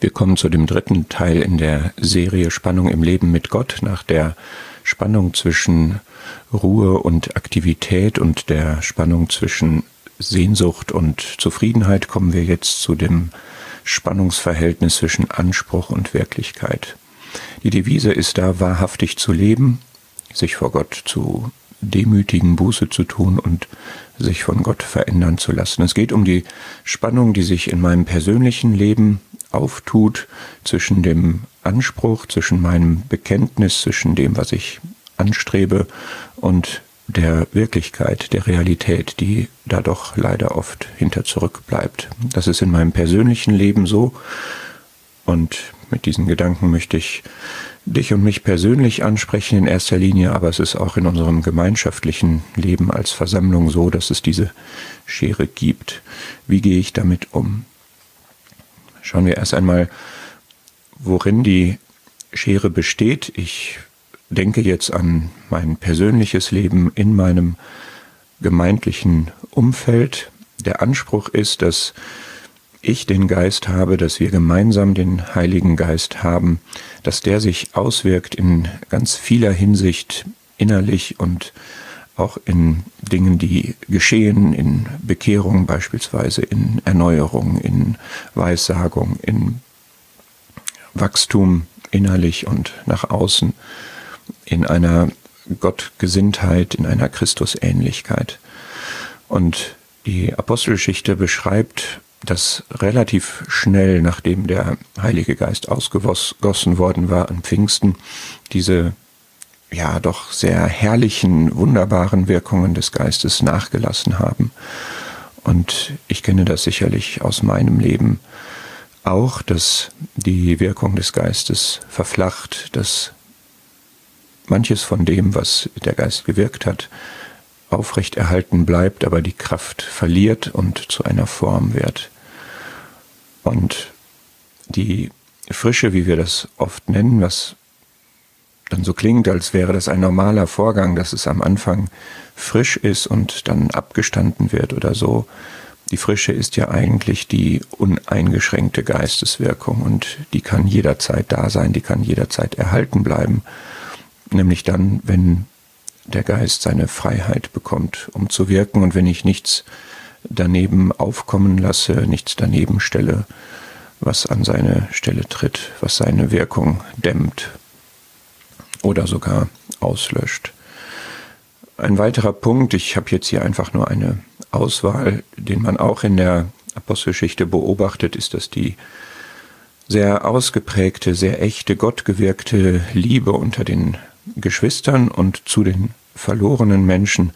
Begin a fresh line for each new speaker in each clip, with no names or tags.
Wir kommen zu dem dritten Teil in der Serie Spannung im Leben mit Gott. Nach der Spannung zwischen Ruhe und Aktivität und der Spannung zwischen Sehnsucht und Zufriedenheit kommen wir jetzt zu dem Spannungsverhältnis zwischen Anspruch und Wirklichkeit. Die Devise ist da, wahrhaftig zu leben, sich vor Gott zu demütigen, Buße zu tun und sich von Gott verändern zu lassen. Es geht um die Spannung, die sich in meinem persönlichen Leben auftut zwischen dem Anspruch, zwischen meinem Bekenntnis, zwischen dem, was ich anstrebe und der Wirklichkeit, der Realität, die da doch leider oft hinter zurückbleibt. Das ist in meinem persönlichen Leben so und mit diesen Gedanken möchte ich dich und mich persönlich ansprechen in erster Linie, aber es ist auch in unserem gemeinschaftlichen Leben als Versammlung so, dass es diese Schere gibt. Wie gehe ich damit um? Schauen wir erst einmal, worin die Schere besteht. Ich denke jetzt an mein persönliches Leben in meinem gemeindlichen Umfeld. Der Anspruch ist, dass ich den Geist habe, dass wir gemeinsam den Heiligen Geist haben, dass der sich auswirkt in ganz vieler Hinsicht innerlich und auch in Dingen, die geschehen, in Bekehrung beispielsweise, in Erneuerung, in Weissagung, in Wachstum innerlich und nach außen, in einer Gottgesinntheit, in einer Christusähnlichkeit. Und die Apostelgeschichte beschreibt dass relativ schnell, nachdem der Heilige Geist ausgegossen worden war an Pfingsten, diese ja doch sehr herrlichen, wunderbaren Wirkungen des Geistes nachgelassen haben. Und ich kenne das sicherlich aus meinem Leben auch, dass die Wirkung des Geistes verflacht, dass manches von dem, was der Geist gewirkt hat, aufrechterhalten bleibt, aber die Kraft verliert und zu einer Form wird. Und die Frische, wie wir das oft nennen, was dann so klingt, als wäre das ein normaler Vorgang, dass es am Anfang frisch ist und dann abgestanden wird oder so. Die Frische ist ja eigentlich die uneingeschränkte Geisteswirkung und die kann jederzeit da sein, die kann jederzeit erhalten bleiben. Nämlich dann, wenn der Geist seine Freiheit bekommt, um zu wirken und wenn ich nichts daneben aufkommen lasse, nichts daneben stelle, was an seine Stelle tritt, was seine Wirkung dämmt oder sogar auslöscht. Ein weiterer Punkt, ich habe jetzt hier einfach nur eine Auswahl, den man auch in der Apostelgeschichte beobachtet, ist, dass die sehr ausgeprägte, sehr echte, gottgewirkte Liebe unter den Geschwistern und zu den verlorenen Menschen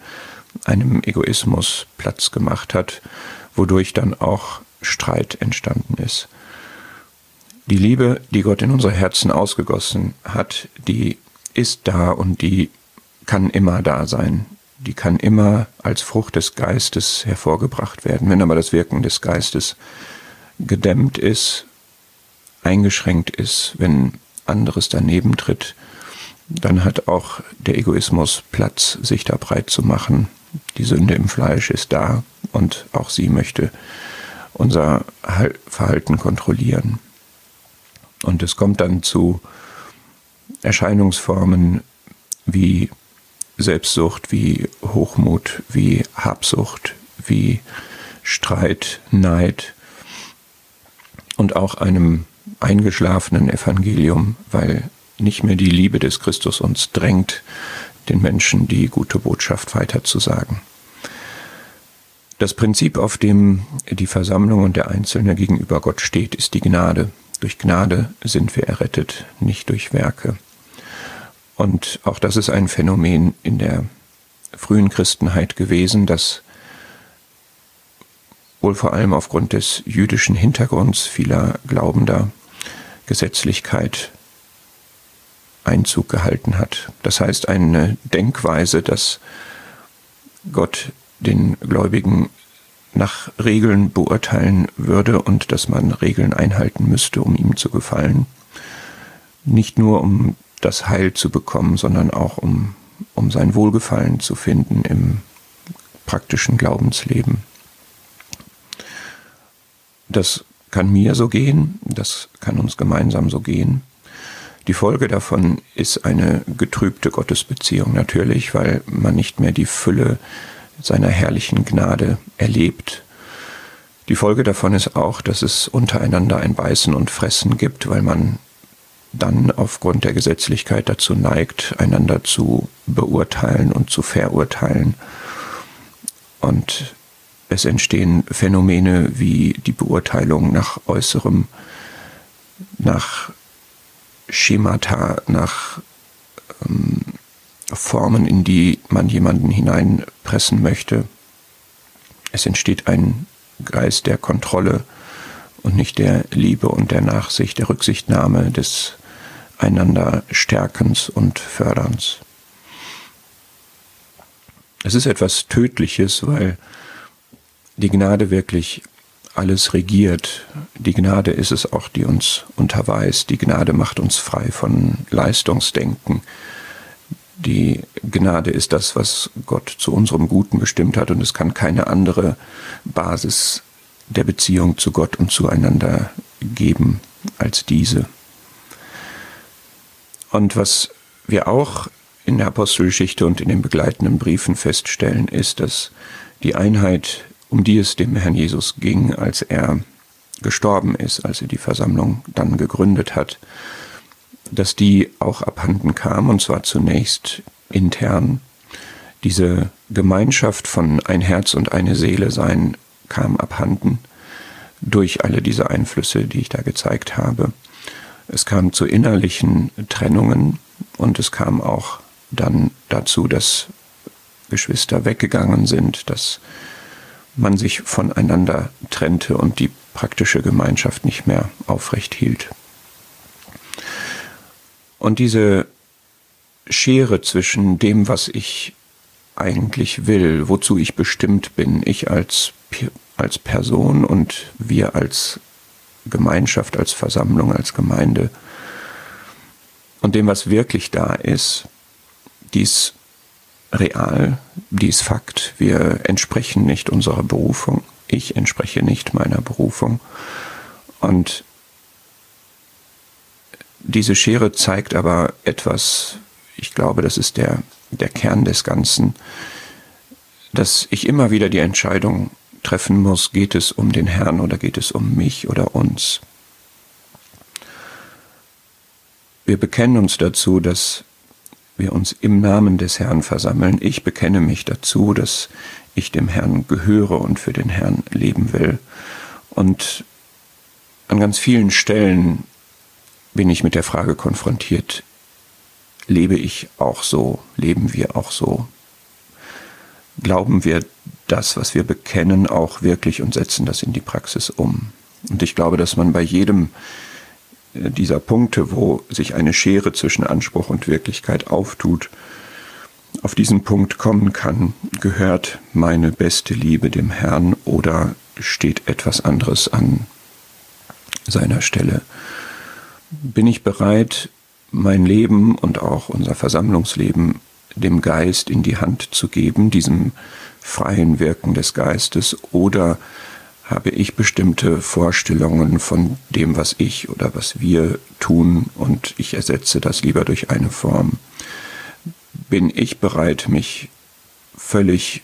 einem Egoismus Platz gemacht hat, wodurch dann auch Streit entstanden ist. Die Liebe, die Gott in unsere Herzen ausgegossen hat, die ist da und die kann immer da sein. Die kann immer als Frucht des Geistes hervorgebracht werden. Wenn aber das Wirken des Geistes gedämmt ist, eingeschränkt ist, wenn anderes daneben tritt, dann hat auch der Egoismus Platz, sich da breit zu machen. Die Sünde im Fleisch ist da und auch sie möchte unser Verhalten kontrollieren. Und es kommt dann zu Erscheinungsformen wie Selbstsucht, wie Hochmut, wie Habsucht, wie Streit, Neid und auch einem eingeschlafenen Evangelium, weil nicht mehr die Liebe des Christus uns drängt, den Menschen die gute Botschaft weiterzusagen. Das Prinzip, auf dem die Versammlung und der Einzelne gegenüber Gott steht, ist die Gnade. Durch Gnade sind wir errettet, nicht durch Werke. Und auch das ist ein Phänomen in der frühen Christenheit gewesen, dass wohl vor allem aufgrund des jüdischen Hintergrunds vieler Glaubender Gesetzlichkeit Einzug gehalten hat. Das heißt eine Denkweise, dass Gott den Gläubigen nach Regeln beurteilen würde und dass man Regeln einhalten müsste, um ihm zu gefallen. Nicht nur um das Heil zu bekommen, sondern auch um, um sein Wohlgefallen zu finden im praktischen Glaubensleben. Das kann mir so gehen, das kann uns gemeinsam so gehen. Die Folge davon ist eine getrübte Gottesbeziehung natürlich, weil man nicht mehr die Fülle seiner herrlichen Gnade erlebt. Die Folge davon ist auch, dass es untereinander ein Beißen und Fressen gibt, weil man dann aufgrund der Gesetzlichkeit dazu neigt, einander zu beurteilen und zu verurteilen. Und es entstehen Phänomene wie die Beurteilung nach Äußerem, nach Schemata, nach ähm, Formen, in die man jemanden hineinpressen möchte. Es entsteht ein Geist der Kontrolle und nicht der Liebe und der Nachsicht, der Rücksichtnahme, des einander Stärkens und Förderns. Es ist etwas Tödliches, weil die Gnade wirklich alles regiert. Die Gnade ist es auch, die uns unterweist. Die Gnade macht uns frei von Leistungsdenken. Die Gnade ist das, was Gott zu unserem Guten bestimmt hat und es kann keine andere Basis der Beziehung zu Gott und zueinander geben als diese. Und was wir auch in der Apostelgeschichte und in den begleitenden Briefen feststellen, ist, dass die Einheit um die es dem Herrn Jesus ging, als er gestorben ist, als er die Versammlung dann gegründet hat, dass die auch abhanden kam, und zwar zunächst intern. Diese Gemeinschaft von ein Herz und eine Seele sein kam abhanden durch alle diese Einflüsse, die ich da gezeigt habe. Es kam zu innerlichen Trennungen und es kam auch dann dazu, dass Geschwister weggegangen sind, dass man sich voneinander trennte und die praktische Gemeinschaft nicht mehr aufrecht hielt. Und diese Schere zwischen dem, was ich eigentlich will, wozu ich bestimmt bin, ich als, als Person und wir als Gemeinschaft, als Versammlung, als Gemeinde, und dem, was wirklich da ist, dies real, die ist Fakt. Wir entsprechen nicht unserer Berufung. Ich entspreche nicht meiner Berufung. Und diese Schere zeigt aber etwas, ich glaube, das ist der, der Kern des Ganzen, dass ich immer wieder die Entscheidung treffen muss, geht es um den Herrn oder geht es um mich oder uns. Wir bekennen uns dazu, dass wir uns im Namen des Herrn versammeln. Ich bekenne mich dazu, dass ich dem Herrn gehöre und für den Herrn leben will. Und an ganz vielen Stellen bin ich mit der Frage konfrontiert, lebe ich auch so, leben wir auch so? Glauben wir das, was wir bekennen, auch wirklich und setzen das in die Praxis um? Und ich glaube, dass man bei jedem dieser Punkte, wo sich eine Schere zwischen Anspruch und Wirklichkeit auftut, auf diesen Punkt kommen kann, gehört meine beste Liebe dem Herrn oder steht etwas anderes an seiner Stelle? Bin ich bereit, mein Leben und auch unser Versammlungsleben dem Geist in die Hand zu geben, diesem freien Wirken des Geistes, oder habe ich bestimmte Vorstellungen von dem, was ich oder was wir tun und ich ersetze das lieber durch eine Form. Bin ich bereit, mich völlig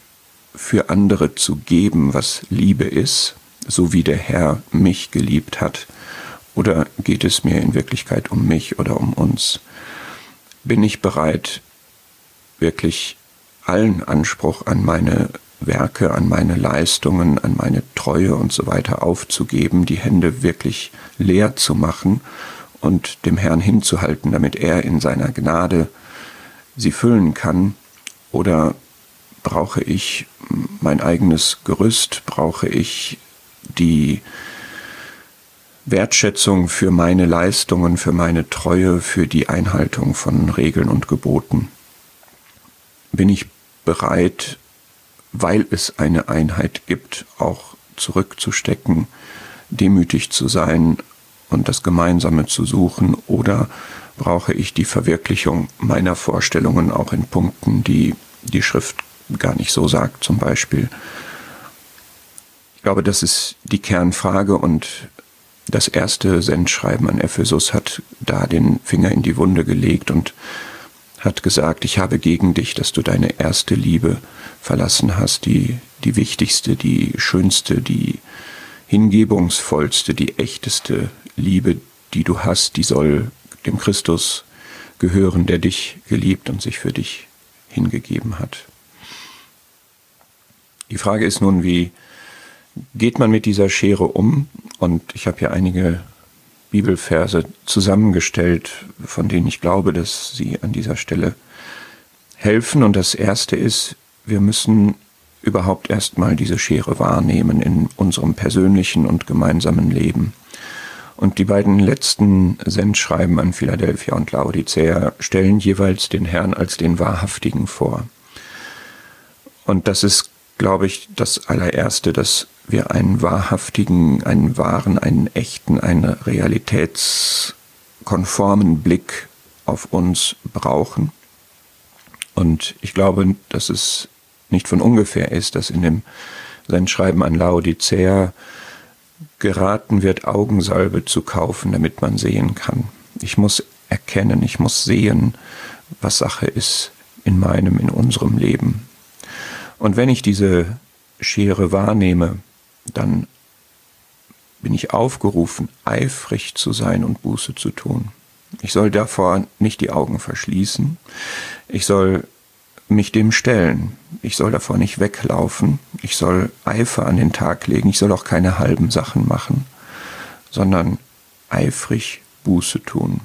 für andere zu geben, was Liebe ist, so wie der Herr mich geliebt hat? Oder geht es mir in Wirklichkeit um mich oder um uns? Bin ich bereit, wirklich allen Anspruch an meine Werke, an meine Leistungen, an meine Treue und so weiter aufzugeben, die Hände wirklich leer zu machen und dem Herrn hinzuhalten, damit er in seiner Gnade sie füllen kann? Oder brauche ich mein eigenes Gerüst, brauche ich die Wertschätzung für meine Leistungen, für meine Treue, für die Einhaltung von Regeln und Geboten? Bin ich bereit, weil es eine Einheit gibt, auch zurückzustecken, demütig zu sein und das Gemeinsame zu suchen oder brauche ich die Verwirklichung meiner Vorstellungen auch in Punkten, die die Schrift gar nicht so sagt zum Beispiel. Ich glaube, das ist die Kernfrage und das erste Sendschreiben an Ephesus hat da den Finger in die Wunde gelegt und hat gesagt, ich habe gegen dich, dass du deine erste Liebe verlassen hast, die, die wichtigste, die schönste, die hingebungsvollste, die echteste Liebe, die du hast, die soll dem Christus gehören, der dich geliebt und sich für dich hingegeben hat. Die Frage ist nun, wie geht man mit dieser Schere um? Und ich habe hier einige Bibelverse zusammengestellt, von denen ich glaube, dass sie an dieser Stelle helfen. Und das erste ist, wir müssen überhaupt erstmal diese Schere wahrnehmen in unserem persönlichen und gemeinsamen Leben. Und die beiden letzten Sendschreiben an Philadelphia und Laodicea stellen jeweils den Herrn als den Wahrhaftigen vor. Und das ist, glaube ich, das allererste, dass wir einen wahrhaftigen, einen wahren, einen echten, einen realitätskonformen Blick auf uns brauchen. Und ich glaube, dass es nicht von ungefähr ist, dass in dem sein Schreiben an Laodicea geraten wird, Augensalbe zu kaufen, damit man sehen kann. Ich muss erkennen, ich muss sehen, was Sache ist in meinem, in unserem Leben. Und wenn ich diese Schere wahrnehme, dann bin ich aufgerufen, eifrig zu sein und Buße zu tun. Ich soll davor nicht die Augen verschließen. Ich soll mich dem stellen. Ich soll davor nicht weglaufen. Ich soll Eifer an den Tag legen. Ich soll auch keine halben Sachen machen, sondern eifrig Buße tun.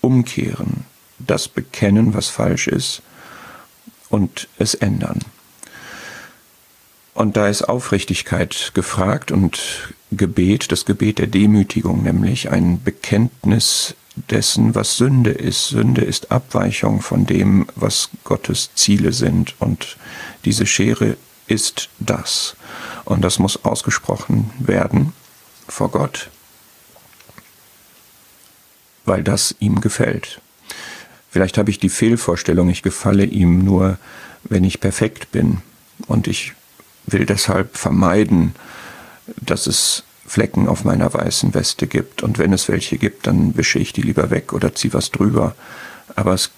Umkehren. Das bekennen, was falsch ist und es ändern. Und da ist Aufrichtigkeit gefragt und Gebet, das Gebet der Demütigung, nämlich ein Bekenntnis dessen, was Sünde ist. Sünde ist Abweichung von dem, was Gottes Ziele sind. Und diese Schere ist das. Und das muss ausgesprochen werden vor Gott, weil das ihm gefällt. Vielleicht habe ich die Fehlvorstellung, ich gefalle ihm nur, wenn ich perfekt bin. Und ich will deshalb vermeiden, dass es Flecken auf meiner weißen Weste gibt. Und wenn es welche gibt, dann wische ich die lieber weg oder ziehe was drüber. Aber es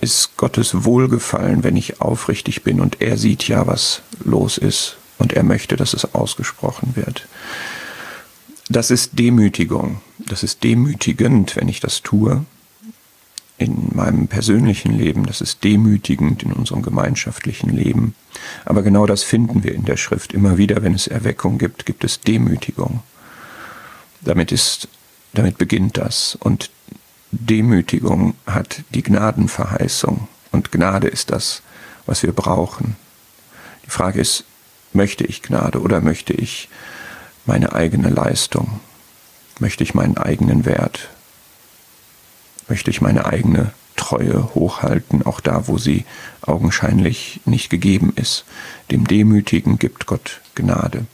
ist Gottes Wohlgefallen, wenn ich aufrichtig bin und er sieht ja, was los ist und er möchte, dass es ausgesprochen wird. Das ist Demütigung. Das ist demütigend, wenn ich das tue in meinem persönlichen Leben, das ist demütigend in unserem gemeinschaftlichen Leben. Aber genau das finden wir in der Schrift. Immer wieder, wenn es Erweckung gibt, gibt es Demütigung. Damit ist, damit beginnt das. Und Demütigung hat die Gnadenverheißung. Und Gnade ist das, was wir brauchen. Die Frage ist, möchte ich Gnade oder möchte ich meine eigene Leistung? Möchte ich meinen eigenen Wert? Möchte ich meine eigene Treue hochhalten, auch da, wo sie augenscheinlich nicht gegeben ist. Dem Demütigen gibt Gott Gnade.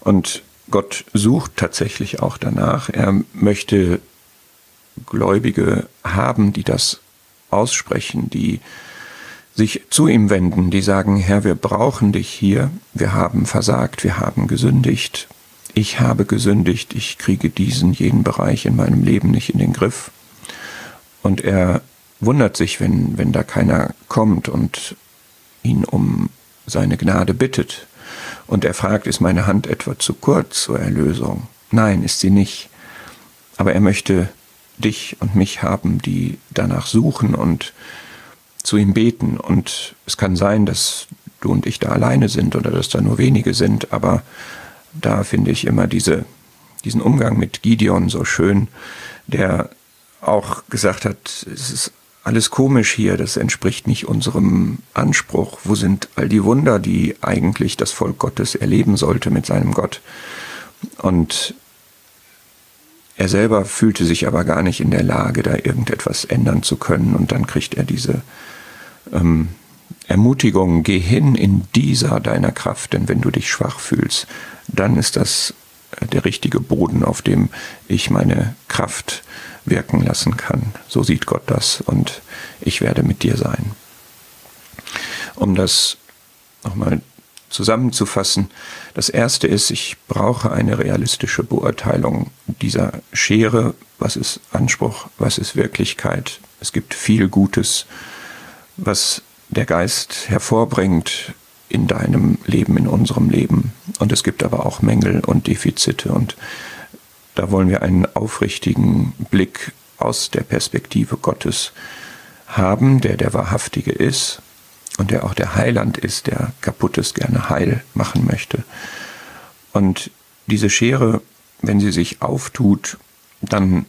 Und Gott sucht tatsächlich auch danach. Er möchte Gläubige haben, die das aussprechen, die sich zu ihm wenden, die sagen, Herr, wir brauchen dich hier, wir haben versagt, wir haben gesündigt, ich habe gesündigt, ich kriege diesen, jeden Bereich in meinem Leben nicht in den Griff. Und er wundert sich, wenn, wenn da keiner kommt und ihn um seine Gnade bittet. Und er fragt, ist meine Hand etwa zu kurz zur Erlösung? Nein, ist sie nicht. Aber er möchte dich und mich haben, die danach suchen und zu ihm beten. Und es kann sein, dass du und ich da alleine sind oder dass da nur wenige sind, aber da finde ich immer diese, diesen Umgang mit Gideon so schön, der auch gesagt hat, es ist alles komisch hier, das entspricht nicht unserem Anspruch. Wo sind all die Wunder, die eigentlich das Volk Gottes erleben sollte mit seinem Gott? Und er selber fühlte sich aber gar nicht in der Lage, da irgendetwas ändern zu können. Und dann kriegt er diese ähm, Ermutigung, geh hin in dieser deiner Kraft, denn wenn du dich schwach fühlst, dann ist das äh, der richtige Boden, auf dem ich meine Kraft wirken lassen kann. So sieht Gott das und ich werde mit dir sein. Um das nochmal zusammenzufassen. Das erste ist, ich brauche eine realistische Beurteilung dieser Schere. Was ist Anspruch? Was ist Wirklichkeit? Es gibt viel Gutes, was der Geist hervorbringt in deinem Leben, in unserem Leben. Und es gibt aber auch Mängel und Defizite. Und da wollen wir einen aufrichtigen Blick aus der Perspektive Gottes haben, der der Wahrhaftige ist und der auch der Heiland ist, der Kaputtes gerne heil machen möchte. Und diese Schere, wenn sie sich auftut, dann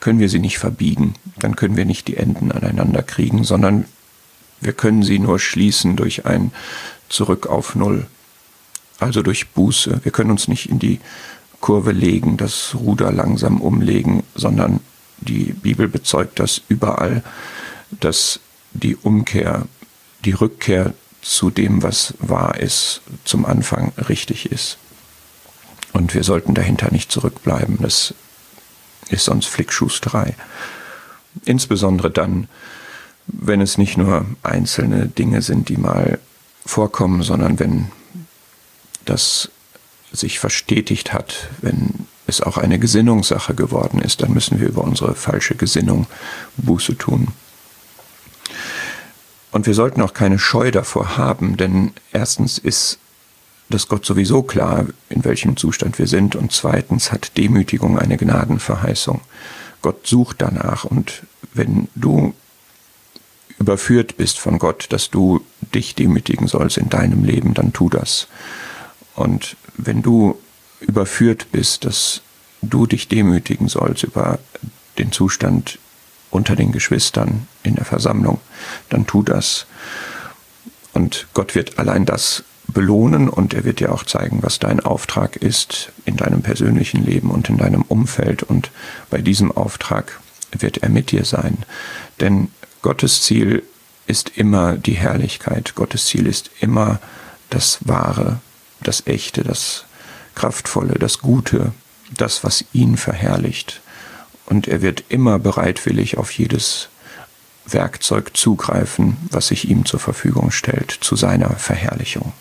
können wir sie nicht verbiegen, dann können wir nicht die Enden aneinander kriegen, sondern wir können sie nur schließen durch ein Zurück auf Null, also durch Buße. Wir können uns nicht in die Kurve legen, das Ruder langsam umlegen, sondern die Bibel bezeugt das überall, dass die Umkehr die Rückkehr zu dem, was wahr ist, zum Anfang richtig ist. Und wir sollten dahinter nicht zurückbleiben. Das ist sonst Flickschusterei. Insbesondere dann, wenn es nicht nur einzelne Dinge sind, die mal vorkommen, sondern wenn das sich verstetigt hat, wenn es auch eine Gesinnungssache geworden ist, dann müssen wir über unsere falsche Gesinnung Buße tun. Und wir sollten auch keine Scheu davor haben, denn erstens ist das Gott sowieso klar, in welchem Zustand wir sind, und zweitens hat Demütigung eine Gnadenverheißung. Gott sucht danach, und wenn du überführt bist von Gott, dass du dich demütigen sollst in deinem Leben, dann tu das. Und wenn du überführt bist, dass du dich demütigen sollst über den Zustand unter den Geschwistern in der Versammlung, dann tu das. Und Gott wird allein das belohnen und er wird dir auch zeigen, was dein Auftrag ist in deinem persönlichen Leben und in deinem Umfeld. Und bei diesem Auftrag wird er mit dir sein. Denn Gottes Ziel ist immer die Herrlichkeit. Gottes Ziel ist immer das Wahre, das Echte, das Kraftvolle, das Gute, das, was ihn verherrlicht und er wird immer bereitwillig auf jedes Werkzeug zugreifen, was sich ihm zur Verfügung stellt, zu seiner Verherrlichung.